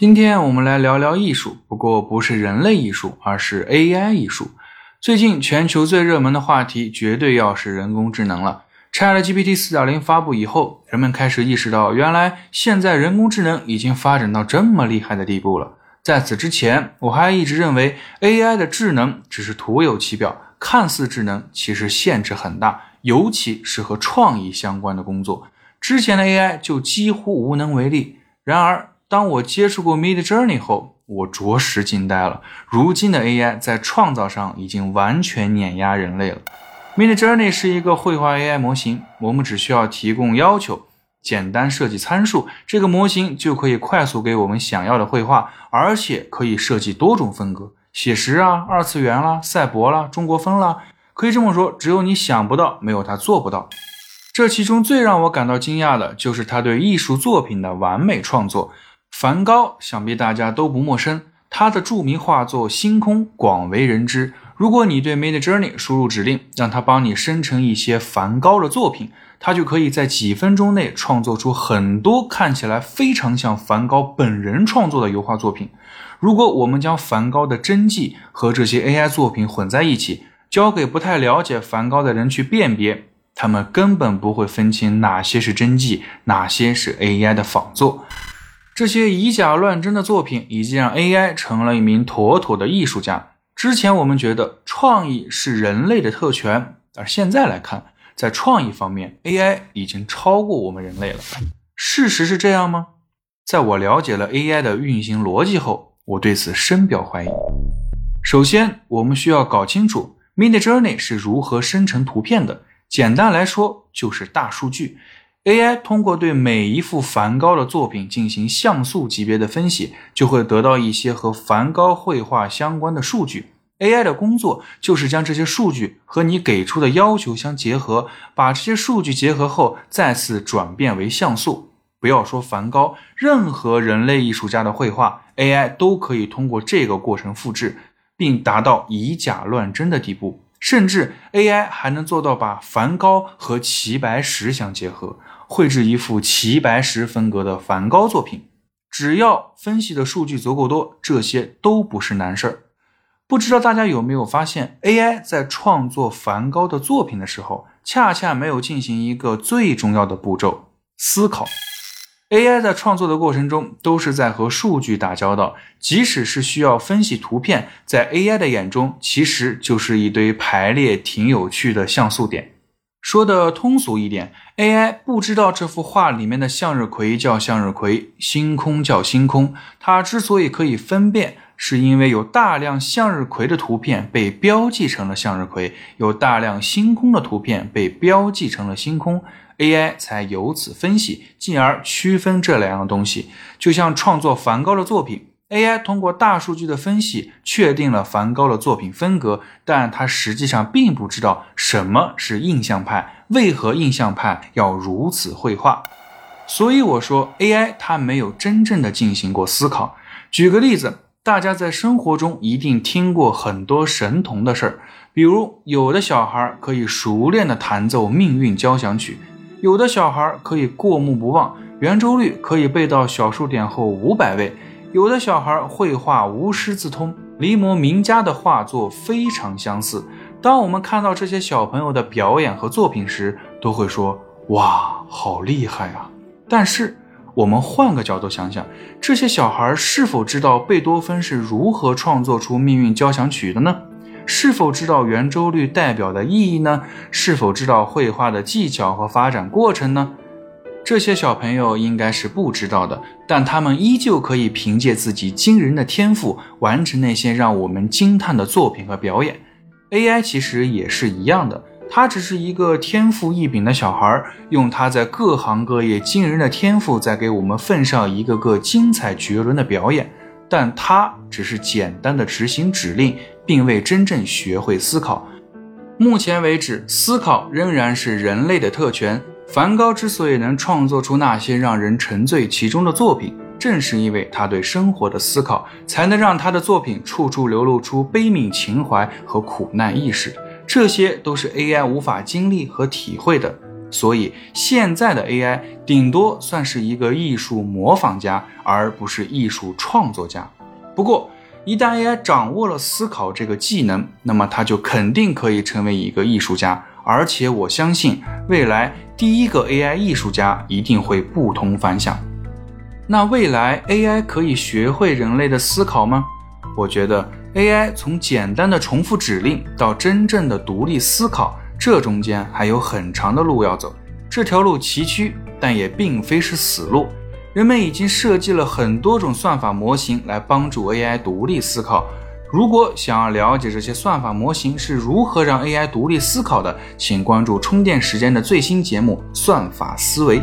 今天我们来聊聊艺术，不过不是人类艺术，而是 AI 艺术。最近全球最热门的话题绝对要是人工智能了。ChatGPT 4.0发布以后，人们开始意识到，原来现在人工智能已经发展到这么厉害的地步了。在此之前，我还一直认为 AI 的智能只是徒有其表，看似智能，其实限制很大，尤其是和创意相关的工作。之前的 AI 就几乎无能为力。然而，当我接触过 Mid Journey 后，我着实惊呆了。如今的 AI 在创造上已经完全碾压人类了。Mid Journey 是一个绘画 AI 模型，我们只需要提供要求。简单设计参数，这个模型就可以快速给我们想要的绘画，而且可以设计多种风格，写实啊、二次元啦、赛博啦、中国风啦。可以这么说，只有你想不到，没有它做不到。这其中最让我感到惊讶的就是他对艺术作品的完美创作。梵高想必大家都不陌生，他的著名画作《星空》广为人知。如果你对 Mid Journey 输入指令，让它帮你生成一些梵高的作品，它就可以在几分钟内创作出很多看起来非常像梵高本人创作的油画作品。如果我们将梵高的真迹和这些 AI 作品混在一起，交给不太了解梵高的人去辨别，他们根本不会分清哪些是真迹，哪些是 AI 的仿作。这些以假乱真的作品，已经让 AI 成了一名妥妥的艺术家。之前我们觉得创意是人类的特权，而现在来看，在创意方面，AI 已经超过我们人类了。事实是这样吗？在我了解了 AI 的运行逻辑后，我对此深表怀疑。首先，我们需要搞清楚 Mid Journey 是如何生成图片的。简单来说，就是大数据。AI 通过对每一幅梵高的作品进行像素级别的分析，就会得到一些和梵高绘画相关的数据。AI 的工作就是将这些数据和你给出的要求相结合，把这些数据结合后再次转变为像素。不要说梵高，任何人类艺术家的绘画，AI 都可以通过这个过程复制，并达到以假乱真的地步。甚至 AI 还能做到把梵高和齐白石相结合。绘制一幅齐白石风格的梵高作品，只要分析的数据足够多，这些都不是难事儿。不知道大家有没有发现，AI 在创作梵高的作品的时候，恰恰没有进行一个最重要的步骤——思考。AI 在创作的过程中，都是在和数据打交道，即使是需要分析图片，在 AI 的眼中，其实就是一堆排列挺有趣的像素点。说的通俗一点，AI 不知道这幅画里面的向日葵叫向日葵，星空叫星空。它之所以可以分辨，是因为有大量向日葵的图片被标记成了向日葵，有大量星空的图片被标记成了星空，AI 才由此分析，进而区分这两样东西。就像创作梵高的作品。AI 通过大数据的分析，确定了梵高的作品风格，但它实际上并不知道什么是印象派，为何印象派要如此绘画。所以我说，AI 它没有真正的进行过思考。举个例子，大家在生活中一定听过很多神童的事儿，比如有的小孩可以熟练的弹奏命运交响曲，有的小孩可以过目不忘，圆周率可以背到小数点后五百位。有的小孩绘画无师自通，临摹名家的画作非常相似。当我们看到这些小朋友的表演和作品时，都会说：“哇，好厉害啊！”但是，我们换个角度想想，这些小孩是否知道贝多芬是如何创作出《命运交响曲》的呢？是否知道圆周率代表的意义呢？是否知道绘画的技巧和发展过程呢？这些小朋友应该是不知道的，但他们依旧可以凭借自己惊人的天赋，完成那些让我们惊叹的作品和表演。AI 其实也是一样的，他只是一个天赋异禀的小孩，用他在各行各业惊人的天赋，在给我们奉上一个个精彩绝伦的表演。但他只是简单的执行指令，并未真正学会思考。目前为止，思考仍然是人类的特权。梵高之所以能创作出那些让人沉醉其中的作品，正是因为他对生活的思考，才能让他的作品处处流露出悲悯情怀和苦难意识。这些都是 AI 无法经历和体会的。所以现在的 AI 顶多算是一个艺术模仿家，而不是艺术创作家。不过，一旦 AI 掌握了思考这个技能，那么它就肯定可以成为一个艺术家。而且我相信，未来第一个 AI 艺术家一定会不同凡响。那未来 AI 可以学会人类的思考吗？我觉得 AI 从简单的重复指令到真正的独立思考，这中间还有很长的路要走。这条路崎岖，但也并非是死路。人们已经设计了很多种算法模型来帮助 AI 独立思考。如果想要了解这些算法模型是如何让 AI 独立思考的，请关注充电时间的最新节目《算法思维》。